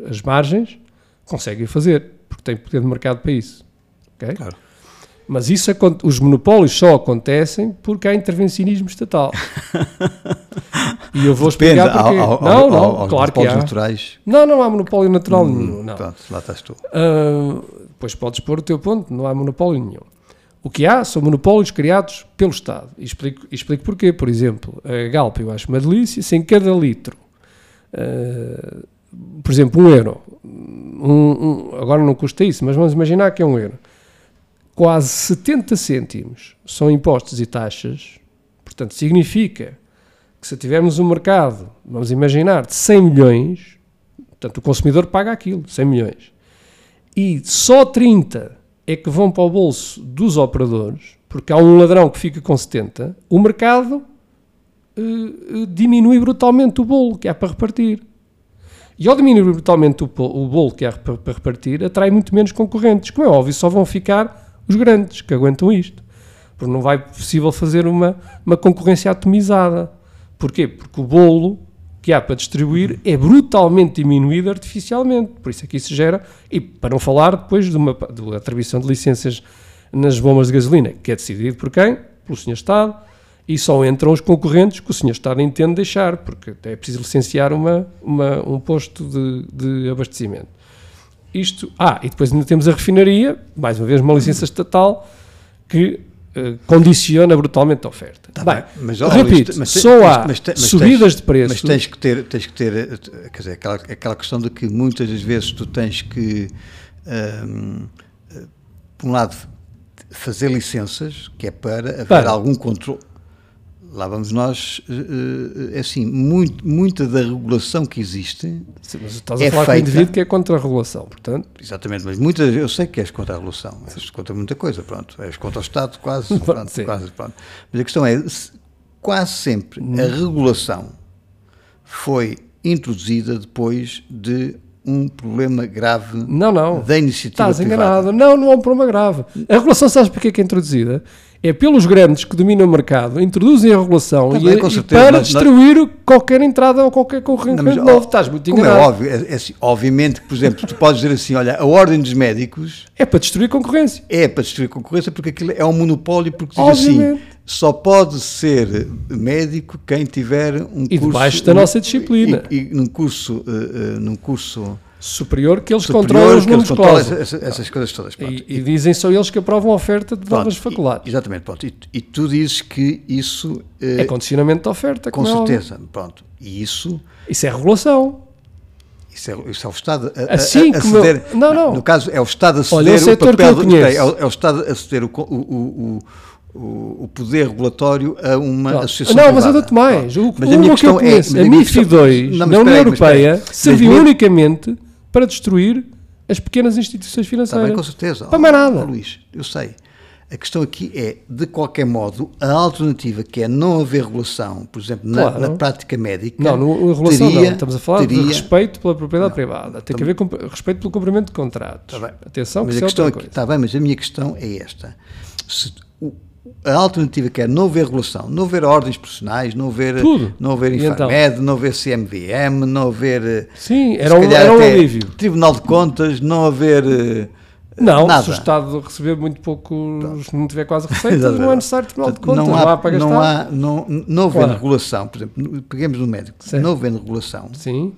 as margens, consegue fazer, porque tem poder de mercado para isso. Okay? Claro. Mas isso, os monopólios só acontecem porque há intervencionismo estatal. e eu vou Depende, explicar porquê. Ao, ao, não, não, claro que há. Naturais. Não, não há monopólio natural hum, nenhum. Não. Pronto, lá estás tu. Uh, pois podes pôr o teu ponto, não há monopólio nenhum. O que há são monopólios criados pelo Estado. E explico, explico porquê. Por exemplo, a Galp, eu acho uma delícia, sem cada litro, uh, por exemplo, um euro, um, um, agora não custa isso, mas vamos imaginar que é um euro quase 70 cêntimos são impostos e taxas, portanto, significa que se tivermos um mercado, vamos imaginar, de 100 milhões, portanto, o consumidor paga aquilo, 100 milhões, e só 30 é que vão para o bolso dos operadores, porque há um ladrão que fica com 70, o mercado uh, diminui brutalmente o bolo que há para repartir. E ao diminuir brutalmente o, o bolo que há para repartir, atrai muito menos concorrentes. Como é óbvio, só vão ficar os grandes que aguentam isto. Porque não vai possível fazer uma, uma concorrência atomizada. Porquê? Porque o bolo que há para distribuir é brutalmente diminuído artificialmente. Por isso é que isso gera, e para não falar depois de uma, de atribuição de licenças nas bombas de gasolina, que é decidido por quem? Pelo Sr. Estado, e só entram os concorrentes que o Sr. Estado entende deixar, porque é preciso licenciar uma, uma um posto de, de abastecimento. Isto, ah, e depois ainda temos a refinaria, mais uma vez uma licença estatal, que uh, condiciona brutalmente a oferta. Tá bem, mas, oh, repito, mas, só há mas, mas, subidas de preço. Mas tens que ter, tens que ter quer dizer, aquela, aquela questão de que muitas das vezes tu tens que, um, por um lado, fazer licenças, que é para haver para. algum controle lá vamos nós, eh, é assim, muito, muita da regulação que existe. Sim, mas estás a é falar feita, com um indivíduo que é contra a regulação, portanto. Exatamente, mas muitas eu sei que és contra a regulação, és contra muita coisa, pronto, és contra o Estado, quase, pronto, quase, pronto. Mas a questão é, quase sempre hum. a regulação foi introduzida depois de um problema grave não, não. da iniciativa Estás privada. enganado. Não, não é um problema grave. A regulação, sabes porque é que é introduzida? É pelos grandes que dominam o mercado, introduzem a regulação Também, e, certeza, e, para mas, destruir não, qualquer entrada ou qualquer concorrente não, novo. Estás muito como é enganado. óbvio, é, é assim, obviamente, por exemplo, tu podes dizer assim, olha, a ordem dos médicos... É para destruir concorrência. É para destruir concorrência porque aquilo é um monopólio, porque diz assim, só pode ser médico quem tiver um e curso... E debaixo da nossa disciplina. E, e num curso... Uh, uh, num curso superior que eles superior, controlam os números essas, essas, coisas todas. E, e, dizem só eles que aprovam a oferta de novas faculdades. E, exatamente, pronto. E, e, tu dizes que isso... Eh, é condicionamento da oferta. Com é certeza, é pronto. E isso... Isso é regulação. Isso é, isso é o Estado a, assim a, a ceder... Eu, não, não. No caso, é o Estado a ceder Olha, o papel... Do, é, é, o Estado a ceder o, o, o, o, poder regulatório a uma Pronto. associação Não, privada. mas eu dou-te mais. O, mas a minha questão é, a, a MIFID 2, na União Europeia, serviu unicamente para destruir as pequenas instituições financeiras. Está bem, com certeza. Para mais nada. Oh, Luís, eu sei. A questão aqui é, de qualquer modo, a alternativa que é não haver regulação, por exemplo, na, Claro. na prática médica. Não, no, regulação teria, não. Estamos a falar teria, de respeito pela propriedade privada. Tem que haver comp- respeito pelo cumprimento de contratos. Está bem. Atenção, que mas a é questão aqui, coisa. está bem, mas a minha questão é esta. Se a alternativa que é não haver regulação, não haver ordens profissionais, não haver, Tudo. não haver então? Infarmed, não haver CMVM, não haver eh, Sim, era um, era um alívio. Tribunal de Contas, não haver eh, Não, nada. se o Estado receber muito poucos, não tiver quase receitas, não é necessário tribunal de contas, não há, para gastar. não há, não, não havendo Claro. regulação, por exemplo, peguemos no médico, Certo. não havendo regulação, Sim,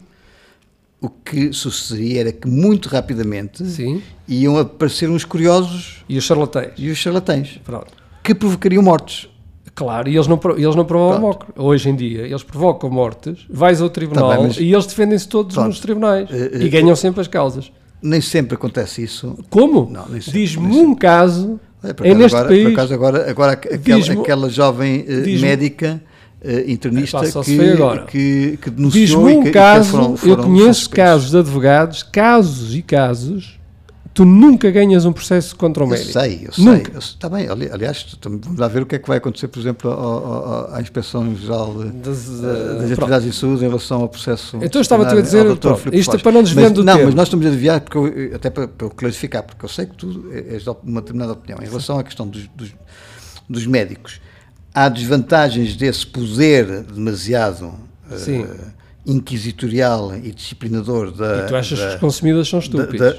o que sucederia era que muito rapidamente sim. iam aparecer uns curiosos E os charlatães. e os charlatães, Pronto. Que provocariam mortes. Claro, e eles não, eles não provocam mortes. Hoje em dia, eles provocam mortes, vais ao tribunal Tá bem, mas- e eles defendem-se todos Pronto. nos tribunais Eh, eh, e ganham sempre as causas. Nem sempre acontece isso. Como? Diz-me um caso, É, por é neste agora, país, Por acaso agora, agora aquela, aquela jovem diz-me- médica eh, internista só se que, que, que denunciou diz-me um que, caso, foram- eu foram conheço suspensos. casos de advogados, casos e casos, tu nunca ganhas um processo contra o Eu médico. sei, eu sei. Nunca. eu- Está bem, ali- aliás, vamos lá ver o que é que vai acontecer, por exemplo, ao- ao- à Inspeção Geral de- Das, das pronto. Atividades de Saúde em relação ao processo. Então eu estava-te a dizer, pronto, isto é para não desviando mas, do Não, tema. mas nós estamos a desviar, porque eu- até para, para eu clarificar, porque eu sei que tu és de uma determinada opinião. Em relação à questão dos, dos, dos médicos, há desvantagens desse poder demasiado eh, Sim. Inquisitorial e disciplinador da, E tu achas que da, os consumidores são estúpidos. da,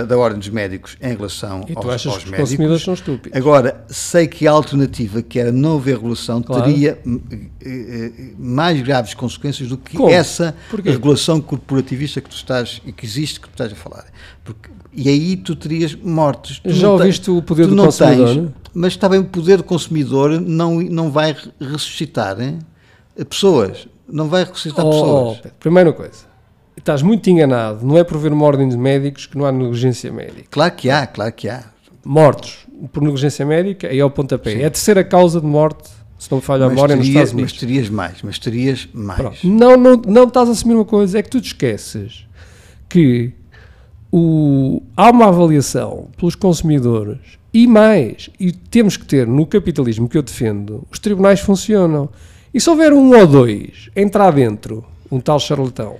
da, da Ordem dos Médicos em relação e tu aos, achas aos que os médicos. consumidores são estúpidos. Agora, sei que a alternativa, que era não haver regulação, Claro. teria eh, eh, mais graves consequências do que Como? essa Porquê? regulação corporativista que tu estás e que existe que tu estás a falar. Porque, e aí tu terias mortes. Tu Já tens- ouviste o poder tu do não consumidor? Tens, mas está bem, o poder do consumidor não, não vai re- ressuscitar hein, pessoas. Não vai ressuscitar Oh, pessoas. Pedro, primeira coisa, estás muito enganado. Não é por ver uma ordem de médicos que não há negligência médica. Claro que há, claro que há. Mortos por negligência médica é ao pontapé. É a terceira causa de morte, se não me falha a Mas, memória, nos teria- Estados mas Unidos. terias mais, mas terias mais. Pronto. Não, não, não estás a assumir uma coisa, é que tu te esqueces que o, há uma avaliação pelos consumidores e mais, e temos que ter no capitalismo que eu defendo, os tribunais funcionam. E se houver um ou dois entrar dentro, um tal charlatão,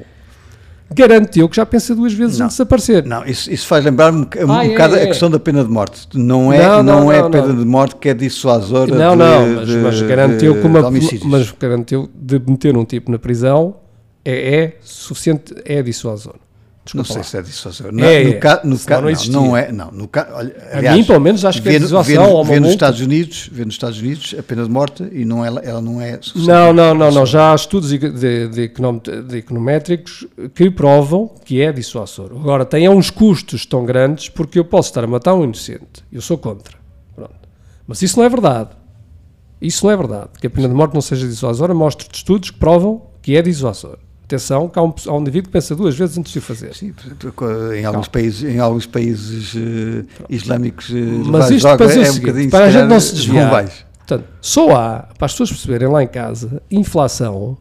garanto eu que já pensa duas vezes Não. em desaparecer. Não, isso, isso faz lembrar-me um, boca- um Ah, é, bocado é. a questão da pena de morte. Não é, Não, não, não, é a pena de morte que é dissuasora Não, de, não, mas, de, mas garanto eu de- que uma, de homicídios. mas garanto eu de meter um tipo na prisão é, é suficiente, é dissuasor. Não Desculpa sei lá. se é dissuasora. É, no, é. no, ca, no, ca, não não, não é. Não, no ca, olha, A aliás, mim, pelo menos, acho que é vê, dissuasão vê, uma vê nos. Estados Unidos, vê nos Estados Unidos a pena de morte e não, ela, ela não é. Não, não, não, não. Já há estudos de, de, de, econom- de econométricos que provam que é dissuasor. Agora, tem uns custos tão grandes porque eu posso estar a matar um inocente. Eu sou contra. Pronto. Mas isso não é verdade. Isso não é verdade. Que a pena de morte não seja dissuasora, mostro-te estudos que provam que é dissuasor. Atenção, que há um, há um indivíduo que pensa duas vezes antes de o fazer. Sim, em alguns países, em alguns países eh, islâmicos, eh, Mas isto para é um seguinte, bocadinho, para a gente não se desviar. Portanto, só há, para as pessoas perceberem lá em casa, inflação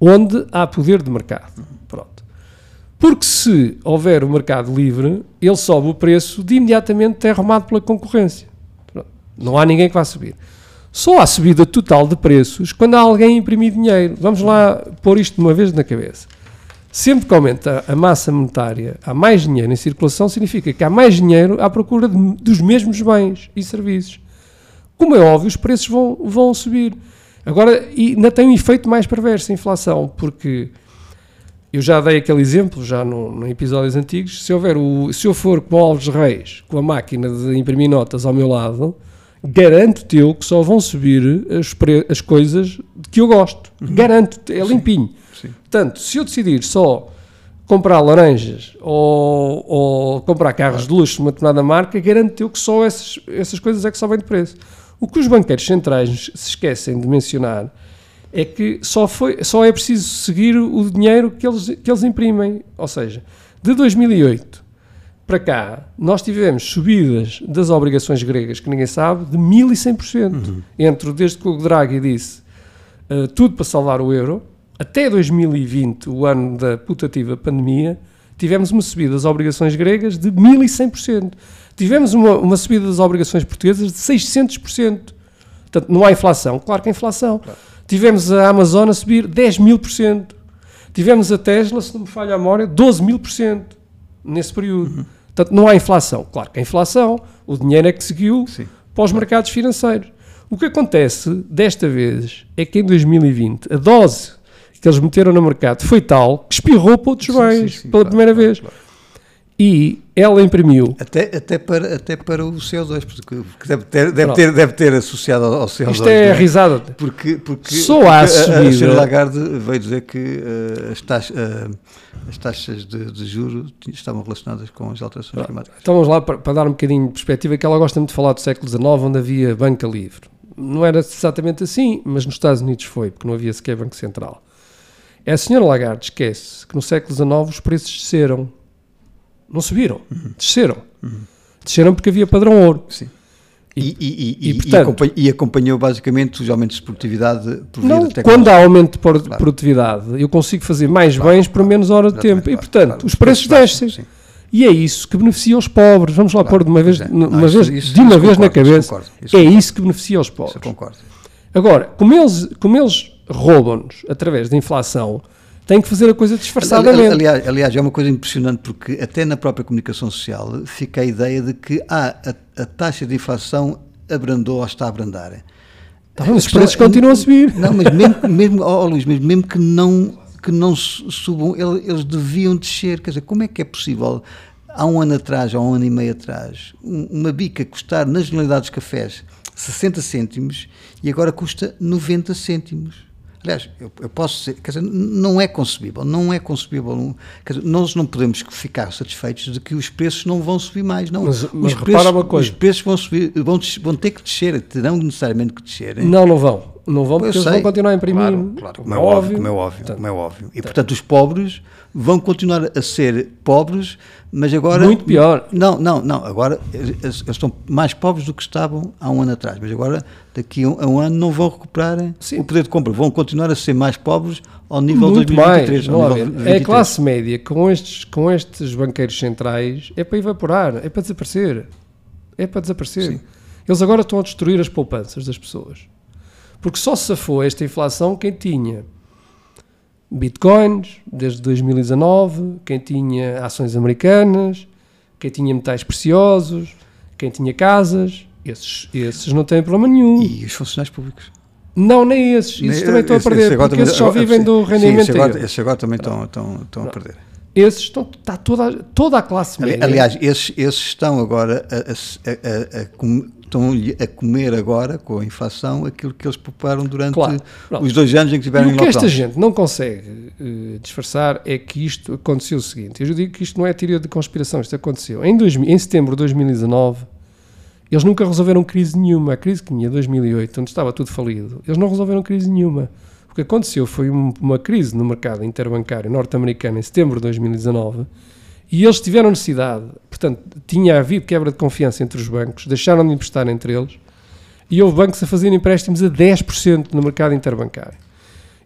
onde há poder de mercado. Pronto. Porque se houver o mercado livre, ele sobe o preço de imediatamente é arrumado pela concorrência. Pronto. Não há ninguém que vá subir. Só há subida total de preços quando há alguém imprimir dinheiro. Vamos lá pôr isto de uma vez na cabeça. Sempre que aumenta a massa monetária, há mais dinheiro em circulação, significa que há mais dinheiro à procura de- dos mesmos bens e serviços. Como é óbvio, os preços vão, vão subir. Agora, ainda tem um efeito mais perverso a inflação, porque eu já dei aquele exemplo, já no, no episódios antigos, se, houver o, se eu for como Alves Reis, com a máquina de imprimir notas ao meu lado, garanto-te eu que só vão subir as, as coisas que eu gosto. Garanto-te, é limpinho. Sim. Portanto, se eu decidir só comprar laranjas ou, ou comprar carros de luxo de uma determinada marca, garanto eu que só essas, essas coisas é que sobem de preço. O que os banqueiros centrais se esquecem de mencionar é que só, foi, só é preciso seguir o dinheiro que eles, que eles imprimem. Ou seja, de 2008 para cá, nós tivemos subidas das obrigações gregas, que ninguém sabe, de 1100%. Entre, desde que o Draghi disse uh, tudo para salvar o euro, até 2020, o ano da putativa pandemia, tivemos uma subida das obrigações gregas de 1100%. Tivemos uma, uma subida das obrigações portuguesas de 600%. Portanto, não há inflação. Claro que há inflação. Claro. Tivemos a Amazon a subir 10 mil por cento. Tivemos a Tesla, se não me falha a memória, 12 mil por cento nesse período. Uhum. Portanto, não há inflação. Claro que há inflação. O dinheiro é que seguiu Sim. para os mercados financeiros. O que acontece desta vez é que em 2020 a dose que eles meteram no mercado foi tal que espirrou para outros bens pela claro, primeira claro, vez. Claro. E ela imprimiu. Até, até, para, até para o CO2, porque deve ter, deve ter, deve ter associado ao CO2. Isto é, é? risada. Porque, porque, Só há porque a, a senhora Lagarde veio dizer que uh, as, taxas, uh, as taxas de, de juros estavam relacionadas com as alterações Pronto. climáticas. Então vamos lá para, para, dar um bocadinho de perspectiva, que ela gosta muito de falar do século XIX, onde havia banca livre. Não era exatamente assim, mas nos Estados Unidos foi, porque não havia sequer Banco Central. A senhora Lagarde esquece que no século XIX os preços desceram não subiram, uhum. desceram. Uhum. Desceram porque havia padrão ouro. Sim. E, e, e, e, portanto, e, acompanhou basicamente os aumentos de produtividade por via não, Quando há aumento de claro. produtividade, eu consigo fazer mais claro, bens por menos hora de tempo. e, portanto, os preços descem. E é isso que beneficia os pobres. Vamos lá pôr de uma vez, é. uma não, vez, isso, de uma vez concordo, na cabeça. Isso isso é isso que beneficia os pobres. Agora, como eles, como eles roubam-nos através da inflação, tem que fazer a coisa disfarçadamente. Aliás, aliás, é uma coisa impressionante porque até na própria comunicação social fica a ideia de que ah, a, a taxa de inflação abrandou ou está a abrandar. Tá, os preços continuam a subir. Não, mas mesmo, mesmo oh, Luís, mesmo, mesmo que não que não subam, eles deviam descer. Quer dizer, como é que é possível, há um ano atrás, há um ano e meio atrás, uma bica custar, na generalidade dos cafés, 60 cêntimos e agora custa 90 cêntimos? Aliás, eu, eu, posso dizer, quer dizer, não é concebível, não é concebível. Quer dizer, nós não podemos ficar satisfeitos de que os preços não vão subir mais, não. Mas, mas os, preços, uma coisa. os preços vão subir, vão, vão ter que descer, terão necessariamente que descer. Hein? Não, não vão. Não vão porque eles vão continuar a imprimir. Claro, claro como, é óbvio, como é óbvio, como é óbvio. E portanto os pobres vão continuar a ser pobres, mas agora... Muito pior. Não, não, não. Agora eles, eles estão mais pobres do que estavam há um ano atrás. Mas agora, daqui a um, a um ano, não vão recuperar Sim. o poder de compra. Vão continuar a ser mais pobres ao nível Muito 2023. Mais, nível 23. É a classe média com estes, com estes banqueiros centrais é para evaporar, é para desaparecer. É para desaparecer. Sim. Eles agora estão a destruir as poupanças das pessoas. Porque só se safou esta inflação quem tinha bitcoins desde 2019, quem tinha ações americanas, quem tinha metais preciosos, quem tinha casas, esses, esses não têm problema nenhum. E os funcionários públicos? Não, nem esses. Esses também estão a perder, porque esses só vivem do rendimento. Sim, esses agora, esses agora também estão, estão, estão a perder. Esses estão, está toda, toda a classe média. Aliás, esses, esses estão agora a, a, a, a estão a comer agora, com a inflação, aquilo que eles pouparam durante claro, os dois anos em que tiveram e em lockdown. O que esta gente não consegue uh, disfarçar é que isto aconteceu o seguinte, eu digo que isto não é teoria de conspiração, isto aconteceu. Em, dois, em setembro de 2019, eles nunca resolveram crise nenhuma. A crise que tinha em 2008, onde estava tudo falido, eles não resolveram crise nenhuma. O que aconteceu foi um, uma crise no mercado interbancário norte-americano em setembro de 2019 e eles tiveram necessidade, portanto, tinha havido quebra de confiança entre os bancos, deixaram de emprestar entre eles, e houve bancos a fazerem empréstimos a 10% no mercado interbancário.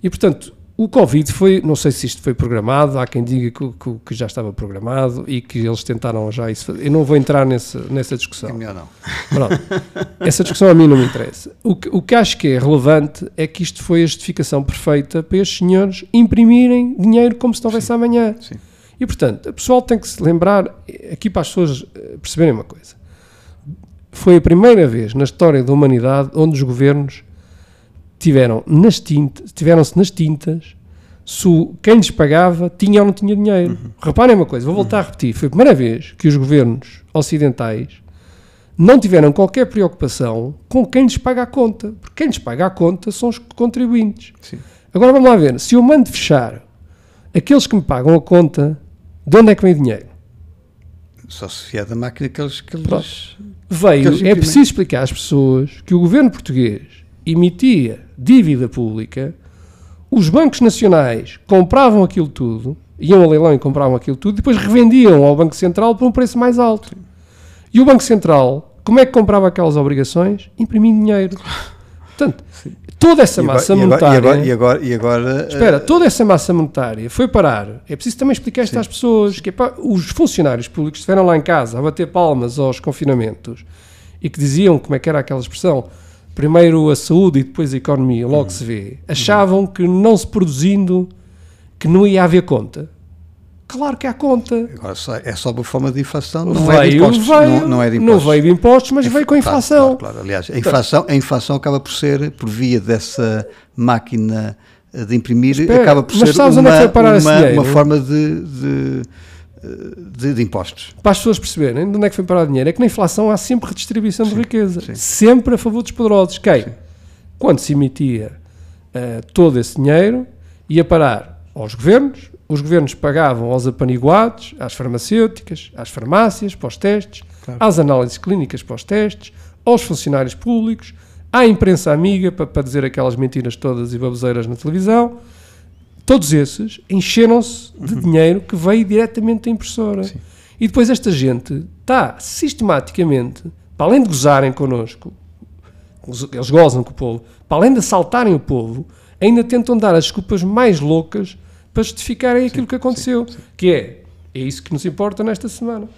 E, portanto, o Covid foi, não sei se isto foi programado, há quem diga que, que, que já estava programado e que eles tentaram já isso fazer. Eu não vou entrar nessa, nessa discussão. É melhor não. Pronto. Essa discussão a mim não me interessa. O que, o que acho que é relevante é que isto foi a justificação perfeita para estes senhores imprimirem dinheiro como se não houvesse amanhã. Sim. E, portanto, o pessoal tem que se lembrar, aqui para as pessoas eh, perceberem uma coisa. Foi a primeira vez na história da humanidade onde os governos tiveram nas tintas, tiveram-se nas tintas se quem lhes pagava tinha ou não tinha dinheiro. Uhum. Reparem uma coisa, vou voltar uhum. a repetir. Foi a primeira vez que os governos ocidentais não tiveram qualquer preocupação com quem lhes paga a conta. Porque quem lhes paga a conta são os contribuintes. Sim. Agora vamos lá ver. Se eu mando fechar aqueles que me pagam a conta de onde é que vem o dinheiro? Só se vier da máquina que eles. Que eles Veio, que eles é preciso explicar às pessoas que o governo português emitia dívida pública, os bancos nacionais compravam aquilo tudo, iam ao leilão e compravam aquilo tudo, depois revendiam ao Banco Central por um preço mais alto. Sim. E o Banco Central, como é que comprava aquelas obrigações? Imprimindo dinheiro. Portanto, toda essa massa monetária. E agora, e agora, e agora, espera, toda essa massa monetária foi parar. É preciso também explicar isto às pessoas: que é para, os funcionários públicos estiveram lá em casa a bater palmas aos confinamentos e que diziam, como é que era aquela expressão, primeiro a saúde e depois a economia, logo uhum. se vê, achavam que não se produzindo, que não ia haver conta. Claro que há conta. Agora é só por forma de inflação, não veio, é de impostos. Veio, não, não, é de impostos. Não veio de impostos, mas veio com a inflação. Claro, claro, claro. Aliás, a inflação, a inflação acaba por ser, por via dessa máquina de imprimir, Espera, acaba por ser uma, uma, uma, forma de, de de, de, impostos. Para as pessoas perceberem de onde é que foi parar o dinheiro, é que na inflação há sempre redistribuição sim, de riqueza, sim. sempre a favor dos poderosos. Quem? Sim. Quando se emitia uh, todo esse dinheiro, ia parar aos governos, os governos pagavam aos apaniguados, às farmacêuticas, às farmácias, para os testes, claro. às análises clínicas para os testes, aos funcionários públicos, à imprensa amiga para, para dizer aquelas mentiras todas e baboseiras na televisão Todos esses encheram-se de uhum. dinheiro que veio diretamente da impressora. Sim. E depois esta gente está sistematicamente, para além de gozarem connosco, eles gozam com o povo, para além de assaltarem o povo, ainda tentam dar as desculpas mais loucas para justificarem aquilo sim, que aconteceu. Sim, que é, é isso que nos importa nesta semana.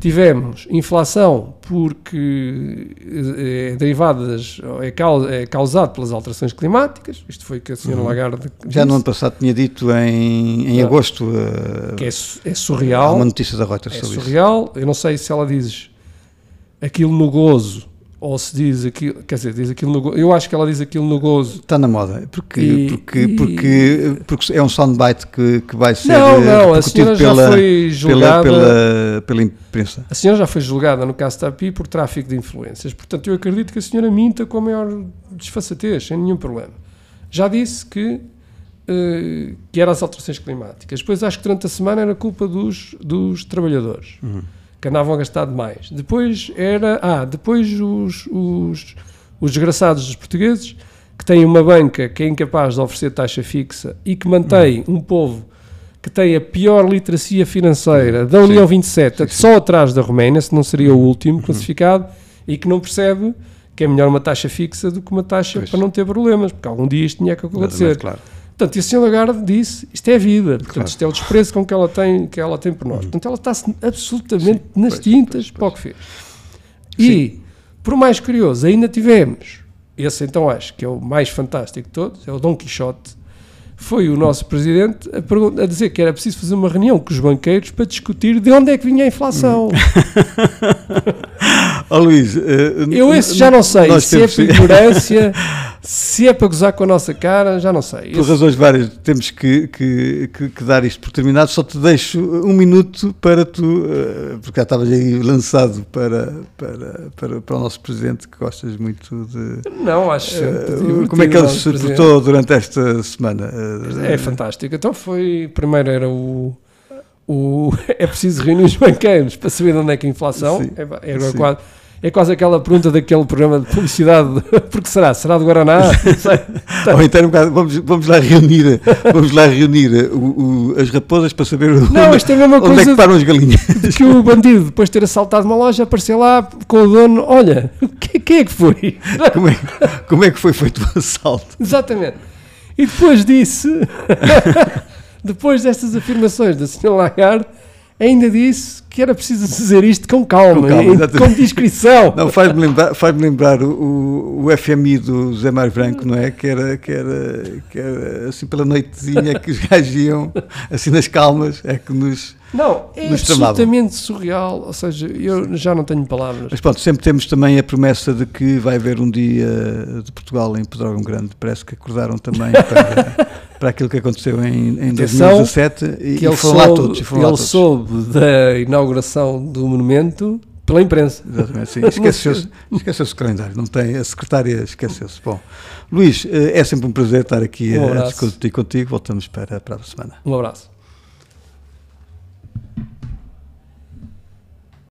Tivemos inflação porque é, é derivadas, é, causa, é causado pelas alterações climáticas, isto foi o que a senhora uhum. Lagarde disse. Já no ano passado tinha dito em, em agosto. Uh, que é, é surreal. Há uma notícia da Reuters é sobre surreal. isso. Eu não sei se ela diz aquilo no gozo ou se diz aquilo, quer dizer, diz aquilo no gozo, eu acho que ela diz aquilo no gozo. Está na moda, porque, e, porque, e, porque, porque é um soundbite que, que vai ser Não, não, a senhora pela, já foi julgada pela, pela, pela, imprensa. A senhora já foi julgada no caso TAPI por tráfico de influências, portanto eu acredito que a senhora minta com a maior desfaçatez, sem nenhum problema. Já disse que uh, que eram as alterações climáticas. Depois acho que durante a semana era culpa dos, dos trabalhadores. Uhum que andavam a gastar demais. Depois era. Ah, depois os, os, os desgraçados dos portugueses que têm uma banca que é incapaz de oferecer taxa fixa e que mantém um povo que tem a pior literacia financeira da União sim, 27, sim, sim. só atrás da Roménia, se não seria o último uhum. classificado, e que não percebe que é melhor uma taxa fixa do que uma taxa pois. para não ter problemas, porque algum dia isto tinha que acontecer. Claro. Portanto, e a senhora Lagarde disse, isto é a vida, portanto, claro. isto é o desprezo com que ela tem, que ela tem por nós. Uhum. Portanto, ela está absolutamente Sim, nas pois, tintas pois, para o que fez. E, Sim. por mais curioso, ainda tivemos, esse então acho que é o mais fantástico de todos, é o Dom Quixote, foi o nosso presidente a, a, dizer que era preciso fazer uma reunião com os banqueiros para discutir de onde é que vinha a inflação. oh, Luís, uh, eu esse já não sei se é ignorância, se é para gozar com a nossa cara, já não sei. Por esse... razões várias, temos que, que, que, que, dar isto por terminado. Só te deixo um minuto para tu, uh, porque já estavas aí lançado para, para, para, para o nosso presidente, que gostas muito de. Não, acho. Uh, como é que ele se portou durante esta semana? É fantástico. Então foi. Primeiro era o. o é preciso reunir os banqueiros para saber de onde é que a inflação. Sim, é, é, quase, é quase aquela pergunta daquele programa de publicidade. Porque será? Será do Guaraná? Ou então vamos, vamos lá reunir, vamos lá reunir o, o, as raposas para saber não, onde, é, onde é que param as galinhas. Que o bandido, depois de ter assaltado uma loja, apareceu lá com o dono. Olha, quem é que foi? Como é, como é que foi feito o assalto? Exatamente. E depois disse, depois destas afirmações da Sra. Lagarde, ainda disse que era preciso dizer isto com calma, com, calma, com discrição. Não, faz-me lembrar, faz lembrar o, o, FMI do José Mário Branco, não é? Que era, que, era, que era assim pela noitezinha que os gajos iam, assim nas calmas, é que nos não, é absolutamente surreal, ou seja, eu já não tenho palavras. Mas pronto, sempre temos também a promessa de que vai haver um dia de Portugal em Pedrógão Grande, parece que acordaram também para, para aquilo que aconteceu em, em 2017 e, que e foram soube, lá todos. Foram ele lá todos. soube da inauguração do monumento pela imprensa. Exatamente, sim. Esqueceu-se esqueceu o calendário, não tem, a secretária esqueceu-se. Bom, Luís, eh, é sempre um prazer estar aqui um a discutir contigo, voltamos para, para a semana. Um abraço.